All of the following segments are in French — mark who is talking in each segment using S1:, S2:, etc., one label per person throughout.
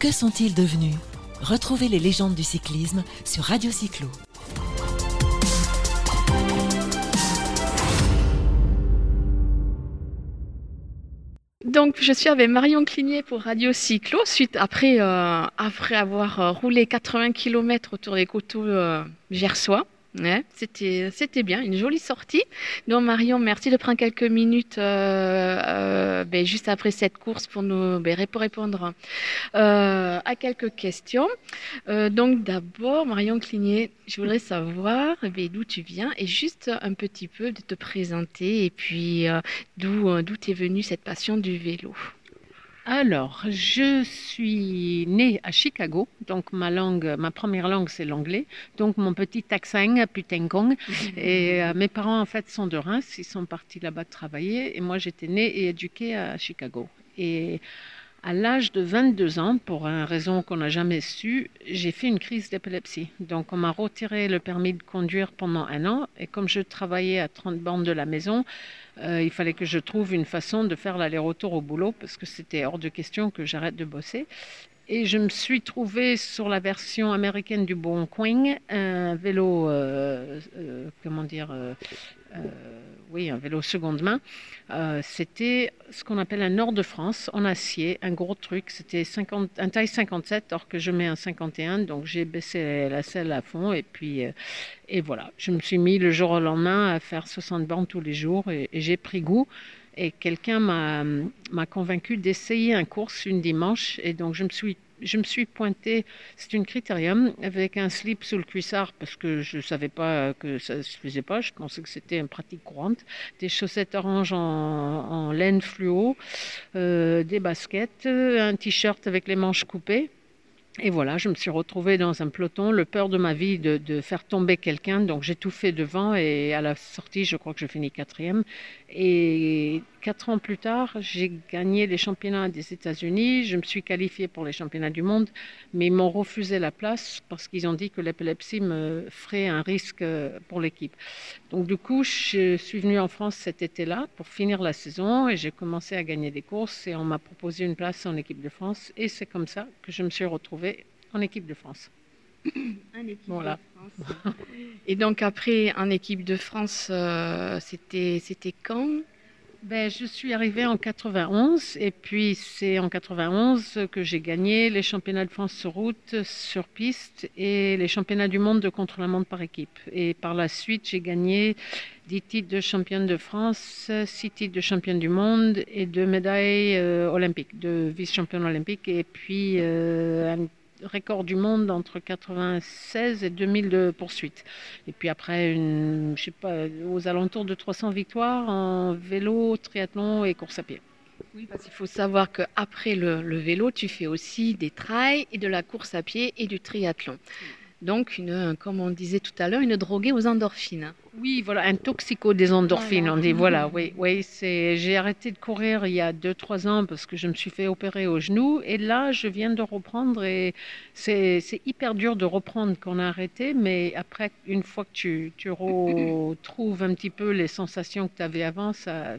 S1: Que sont-ils devenus? Retrouvez les légendes du cyclisme sur Radio Cyclo.
S2: Donc, je suis avec Marion Cligné pour Radio Cyclo, suite après, euh, avoir euh, roulé 80 km autour des coteaux euh, gersois. C'était, bien, une jolie sortie. Donc Marion, merci de prendre quelques minutes euh, euh, ben, juste après cette course pour nous ben, répondre euh, à quelques questions. Donc d'abord, Marion Cligné, je voudrais savoir ben, d'où tu viens et juste un petit peu de te présenter et puis d'où, d'où t'es venue cette passion du vélo.
S3: Alors, je suis née à Chicago, donc ma langue, ma première langue c'est l'anglais, donc mon petit accent putenkong. Et euh, mes parents en fait sont de Reims, ils sont partis là-bas travailler et moi j'étais née et éduquée à Chicago. Et à l'âge de 22 ans, pour une raison qu'on n'a jamais su, j'ai fait une crise d'épilepsie. Donc on m'a retiré le permis de conduire pendant un an et comme je travaillais à 30 bandes de la maison, euh, il fallait que je trouve une façon de faire l'aller-retour au boulot parce que c'était hors de question que j'arrête de bosser. Et je me suis trouvée sur la version américaine du Bon Coin, un vélo, euh, euh, comment dire, oui, un vélo seconde main. Euh, c'était ce qu'on appelle un Nord de France en acier, un gros truc. C'était 50 un taille 57, or que je mets un 51, donc j'ai baissé la selle à fond et puis euh, et voilà. Je me suis mis le jour au lendemain à faire 60 bandes tous les jours et, et j'ai pris goût. Et quelqu'un m'a m'a convaincu d'essayer un course une dimanche et donc je me suis je me suis pointée, c'est une critérium, avec un slip sous le cuissard parce que je ne savais pas que ça se faisait pas, je pensais que c'était une pratique courante, des chaussettes orange en, laine fluo, euh, des baskets, un t-shirt avec les manches coupées. Et voilà, je me suis retrouvée dans un peloton, le peur de ma vie de, faire tomber quelqu'un, donc j'ai tout fait devant et à la sortie, je crois que je finis quatrième. Et quatre ans plus tard, j'ai gagné les championnats des États-Unis, je me suis qualifiée pour les championnats du monde, mais ils m'ont refusé la place parce qu'ils ont dit que l'épilepsie me ferait un risque euh, pour l'équipe. Donc du coup, je suis venue en France cet été-là pour finir la saison et j'ai commencé à gagner des courses et on m'a proposé une place en équipe de France et c'est comme ça que je me suis retrouvée en équipe de France.
S2: En équipe
S3: Voilà.
S2: de France. Et donc après, en équipe de France, euh, c'était, c'était quand?
S3: Ben, je suis arrivée en 91 et puis c'est en 91 que j'ai gagné les championnats de France sur route, sur piste et les championnats du monde de contre-la-montre par équipe. Et par la suite, j'ai gagné 10 titres de championne de France, 6 titres de championne du monde et deux médailles euh, olympiques, de vice-championne olympique et puis euh, record du monde entre 96 et 2000 de poursuite. Et puis après, une, je sais pas, aux alentours de 300 victoires en vélo, triathlon et course à pied.
S2: Oui, parce qu'il faut savoir qu'après le, le vélo, tu fais aussi des trails et de la course à pied et du triathlon. Donc, une, comme on disait tout à l'heure, une droguée aux endorphines.
S3: Oui, voilà, un toxico des endorphines,
S2: Voilà.
S3: on dit. Voilà, oui, oui. C'est, j'ai arrêté de courir il y a 2-3 ans parce que je me suis fait opérer au genou. Et là, je viens de reprendre et c'est, c'est hyper dur de reprendre quand on a arrêté. Mais après, une fois que tu, tu retrouves un petit peu les sensations que tu avais avant, ça-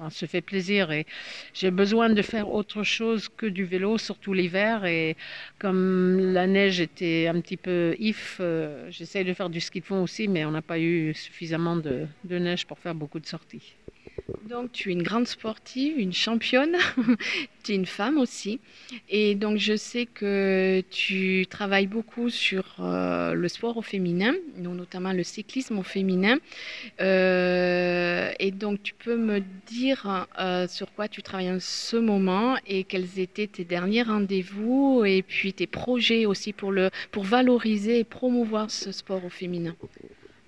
S3: on se fait plaisir. Et j'ai besoin de faire autre chose que du vélo, surtout l'hiver. Et comme la neige était un petit peu if, euh, j'essaye de faire du ski de fond aussi, mais on n'a pas eu suffisamment de, de neige pour faire beaucoup de sorties.
S2: Donc, tu es une grande sportive, une championne, tu es une femme aussi. Et donc, je sais que tu travailles beaucoup sur euh, le sport au féminin, notamment le cyclisme au féminin. Euh, et donc, tu peux me dire euh, sur quoi tu travailles en ce moment et quels étaient tes derniers rendez-vous et puis tes projets aussi pour, le, pour valoriser et promouvoir ce sport au féminin?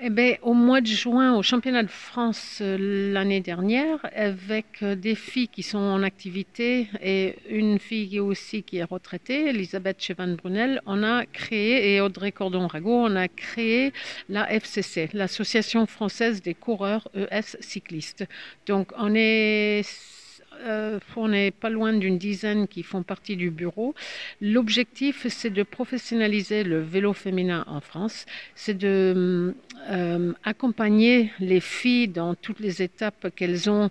S3: Eh ben, au mois de juin, au championnat de France euh, l'année dernière, avec euh, des filles qui sont en activité et une fille aussi qui est retraitée, Elisabeth Chevan-Brunel, on a créé, et Audrey Cordon-Rago, on a créé la FCC, l'Association française des coureurs ES cyclistes. Donc, on est euh, on n'est pas loin d'une dizaine qui font partie du bureau. L'objectif, c'est de professionnaliser le vélo féminin en France. C'est de euh, accompagner les filles dans toutes les étapes qu'elles ont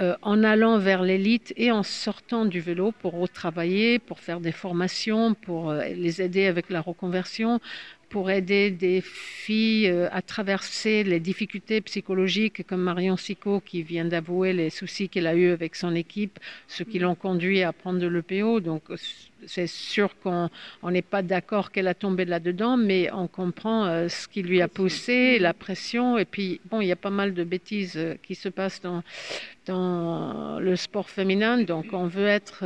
S3: euh, en allant vers l'élite et en sortant du vélo pour retravailler, pour faire des formations, pour les aider avec la reconversion, pour aider des filles euh, à traverser les difficultés psychologiques comme Marion Sico qui vient d'avouer les soucis qu'elle a eus avec son équipe, ce qui l'ont conduit à prendre de l'EPO. Donc c'est sûr qu'on n'est pas d'accord qu'elle a tombé là-dedans, mais on comprend euh, ce qui lui a poussé, la pression. Et puis, bon, il y a pas mal de bêtises euh, qui se passent dans, le sport féminin. Donc, on veut être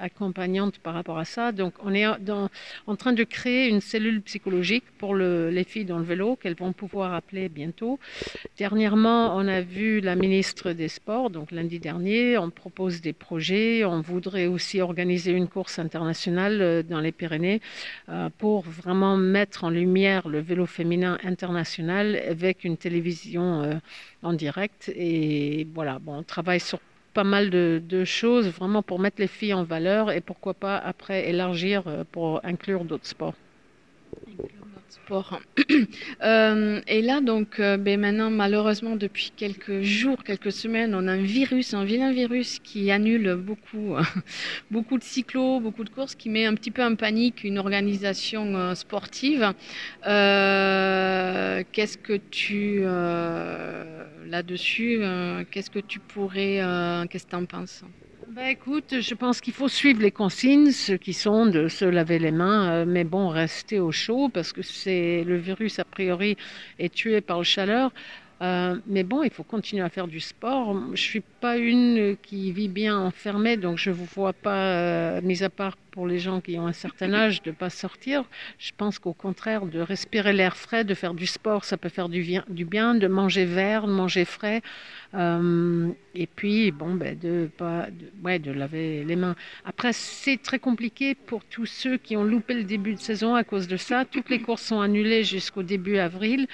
S3: accompagnante par rapport à ça. Donc, on est en train de créer une cellule psychologique pour le, les filles dans le vélo qu'elles vont pouvoir appeler bientôt. Dernièrement, on a vu la ministre des Sports, donc lundi dernier. On propose des projets. On voudrait aussi organiser une course internationale euh, dans les Pyrénées euh, pour vraiment mettre en lumière le vélo féminin international avec une télévision euh, en direct. Et voilà, bon, on travaille sur pas mal de, choses vraiment pour mettre les filles en valeur et pourquoi pas après élargir pour inclure d'autres sports
S2: sport. euh, et là, donc, euh, ben maintenant, malheureusement, depuis quelques jours, quelques semaines, on a un virus, un vilain virus qui annule beaucoup, beaucoup de cyclos, beaucoup de courses, qui met un petit peu en panique une organisation euh, sportive. Qu'est-ce que tu, là-dessus, qu'est-ce que tu pourrais, qu'est-ce que tu en penses?
S3: Ben écoute, je pense qu'il faut suivre les consignes, ceux qui sont de se laver les mains, euh, mais bon, rester au chaud parce que c'est le virus a priori est tué par le chaleur. Euh, mais bon, il faut continuer à faire du sport. Je suis pas une qui vit bien enfermée, donc je vous vois pas, euh, mis à part pour les gens qui ont un certain âge, de pas sortir. Je pense qu'au contraire, de respirer l'air frais, de faire du sport, ça peut faire du bien, de manger vert, de manger frais. Euh, et puis, bon, ben, de, pas, ouais, de laver les mains. Après, c'est très compliqué pour tous ceux qui ont loupé le début de saison à cause de ça. Toutes les courses sont annulées jusqu'au début avril.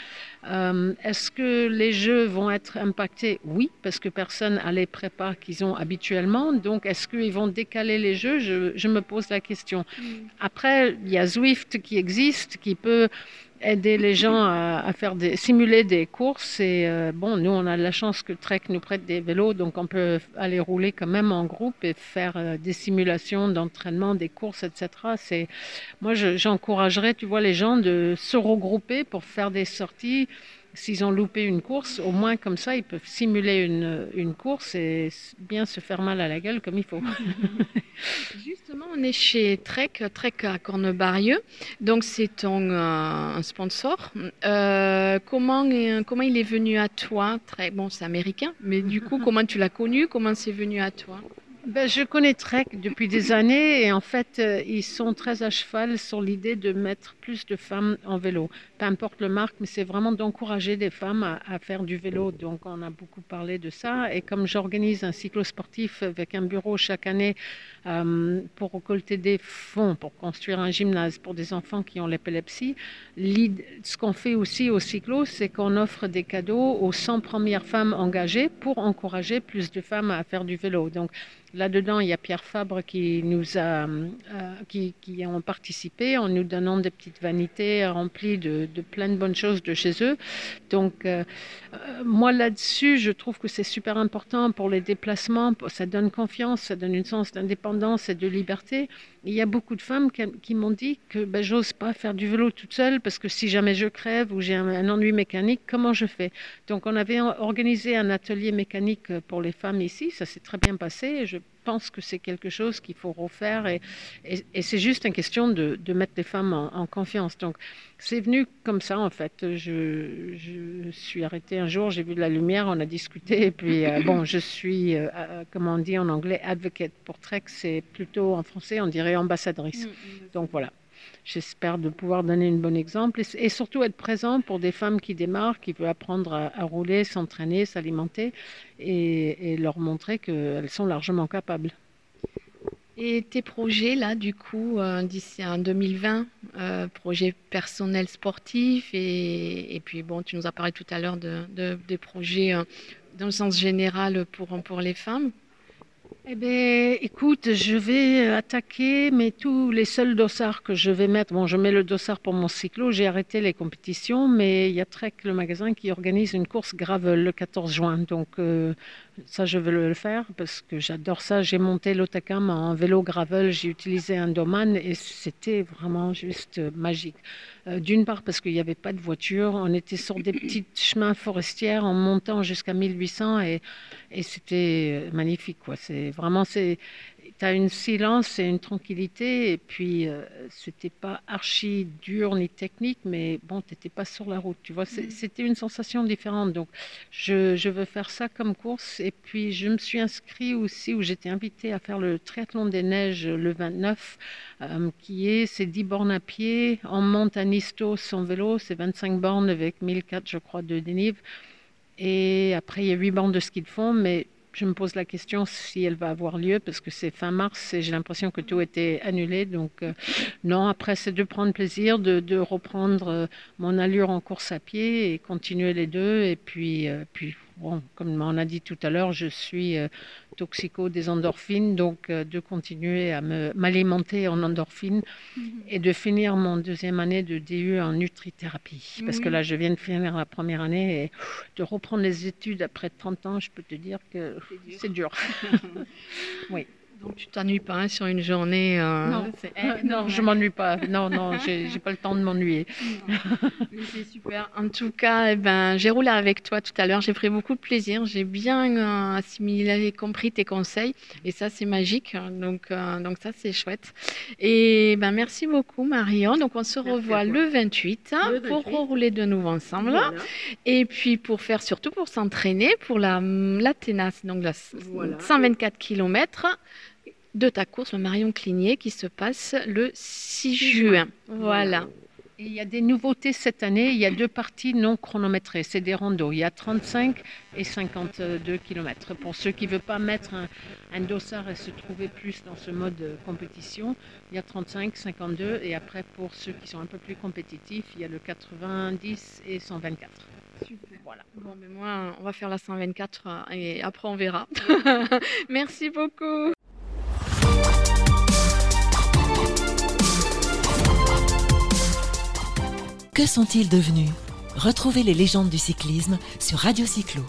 S3: Euh, Est-ce que les jeux vont être impactés? Oui, parce que personne a les prépas qu'ils ont habituellement. Donc, est-ce qu'ils vont décaler les jeux? Je, je, me pose la question. Mm. Après, il y a Zwift qui existe, qui peut aider les gens à, à, faire des, simuler des courses. Et euh, bon, nous, on a la chance que Trek nous prête des vélos, donc on peut aller rouler quand même en groupe et faire euh, des simulations d'entraînement, des courses, etc. C'est, moi, j'encouragerais, tu vois, les gens de se regrouper pour faire des sorties s'ils ont loupé une course, au moins comme ça, ils peuvent simuler une, une, course et bien se faire mal à la gueule comme il faut.
S2: Justement, on est chez Trek, Trek à Cornebarieux, donc c'est ton euh, sponsor. Euh, comment, comment il est venu à toi Trek, Bon, c'est américain, mais du coup, comment tu l'as connu? Comment c'est venu à toi?
S3: Ben, je connais Trek depuis des années et en fait, euh, ils sont très à cheval sur l'idée de mettre plus de femmes en vélo. Peu importe le marque, mais c'est vraiment d'encourager des femmes à, faire du vélo. Donc, on a beaucoup parlé de ça. Et comme j'organise un cyclo sportif avec un bureau chaque année euh, pour récolter des fonds, pour construire un gymnase pour des enfants qui ont l'épilepsie, ce qu'on fait aussi au cyclo, c'est qu'on offre des cadeaux aux 100 premières femmes engagées pour encourager plus de femmes à faire du vélo. Donc, Là-dedans, il y a Pierre Fabre qui nous a, euh, qui, qui, ont participé en nous donnant des petites vanités remplies de, de plein de bonnes choses de chez eux. Donc, euh, euh, moi là-dessus, je trouve que c'est super important pour les déplacements. Ça donne confiance, ça donne une sens d'indépendance et de liberté. Il y a beaucoup de femmes qui, m'ont dit que ben, j'ose pas faire du vélo toute seule parce que si jamais je crève ou j'ai un, un, ennui mécanique, comment je fais? Donc, on avait organisé un atelier mécanique pour les femmes ici. Ça s'est très bien passé. Je pense que c'est quelque chose qu'il faut refaire et, et, et c'est juste une question de, de, mettre les femmes en, en confiance. Donc, c'est venu comme ça en fait. Je, je suis arrêtée un jour, j'ai vu de la lumière, on a discuté et puis euh, bon, je suis, euh, comment on dit en anglais, advocate pour Trek, c'est plutôt en français, on dirait ambassadrice. Mm -hmm. Donc voilà. J'espère de pouvoir donner un bon exemple et, surtout être présent pour des femmes qui démarrent, qui veulent apprendre à, rouler, s'entraîner, s'alimenter et, leur montrer qu'elles sont largement capables.
S2: Et tes projets, là, du coup, euh, d'ici en 2020, euh, projets personnels sportifs, et, puis, bon, tu nous as parlé tout à l'heure de, des projets euh, dans le sens général pour, pour les femmes.
S3: Eh bien, écoute, je vais attaquer, mais tous les seuls dossards que je vais mettre, bon, je mets le dossard pour mon cyclo, j'ai arrêté les compétitions, mais il y a Trek, le magasin, qui organise une course gravel le 14 juin. Donc, euh, ça, je veux le faire parce que j'adore ça. J'ai monté l'Otakam en vélo gravel, j'ai utilisé un domaine et c'était vraiment juste magique. Euh, d'une part parce qu'il n'y avait pas de voiture, on était sur des petits chemins forestiers en montant jusqu'à 1800 et, et c'était magnifique. Quoi. C'est vraiment, c'est, tu as une silence et une tranquillité. Et puis, euh, c'était pas archi dur ni technique, mais bon, tu n'étais pas sur la route. Tu vois, mm. c'était une sensation différente. Donc, je, je, veux faire ça comme course. Et puis, je me suis inscrit aussi, où j'étais invitée à faire le triathlon des neiges le 29, euh, qui est ces 10 bornes à pied. On monte à Nisto sans vélo, c'est 25 bornes avec 1004, je crois, de dénive. Et après, il y a 8 bornes de ski de fond, mais je me pose la question si elle va avoir lieu parce que c'est fin mars et j'ai l'impression que tout était annulé. Donc euh, non, après c'est de prendre plaisir, de, reprendre euh, mon allure en course à pied et continuer les deux. Et puis, euh, puis bon, comme on a dit tout à l'heure, je suis toxico des endorphines, donc euh, de continuer à m'alimenter en endorphines mhm. et de finir mon deuxième année de DU en nutrithérapie. Parce que là, je viens de finir la première année et de reprendre les études après 30 ans, je peux te dire que c'est dur.
S2: oui. Donc tu t'ennuies pas hein, sur une journée
S3: euh, Non, non je m'ennuie pas. Non, non, j'ai pas le temps de m'ennuyer.
S2: C'est super. En tout cas, eh ben, j'ai roulé avec toi tout à l'heure. J'ai pris beaucoup de plaisir. J'ai bien euh, assimilé et compris tes conseils. Et ça, c'est magique. Donc, euh, donc ça, c'est chouette. Et ben, merci beaucoup, Marion. Donc on se revoit le 28, pour rouler de nouveau ensemble. Et puis pour faire, surtout pour s'entraîner, pour la, la ténace, donc la 124 km de ta course, le Marion Cligné, qui se passe le 6 juin. Voilà.
S3: il y a des nouveautés cette année. Il y a deux parties non chronométrées. C'est des randos. Il y a 35 et 52 km. Pour ceux qui ne veulent pas mettre un, dossard et se trouver plus dans ce mode compétition, il y a 35, 52. Et après, pour ceux qui sont un peu plus compétitifs, il y a le 90 et 124.
S2: Super. Voilà. Bon, mais moi, on va faire la 124 euh, et après, on verra. Merci beaucoup.
S1: Que sont-ils devenus? Retrouvez les légendes du cyclisme sur Radio Cyclo.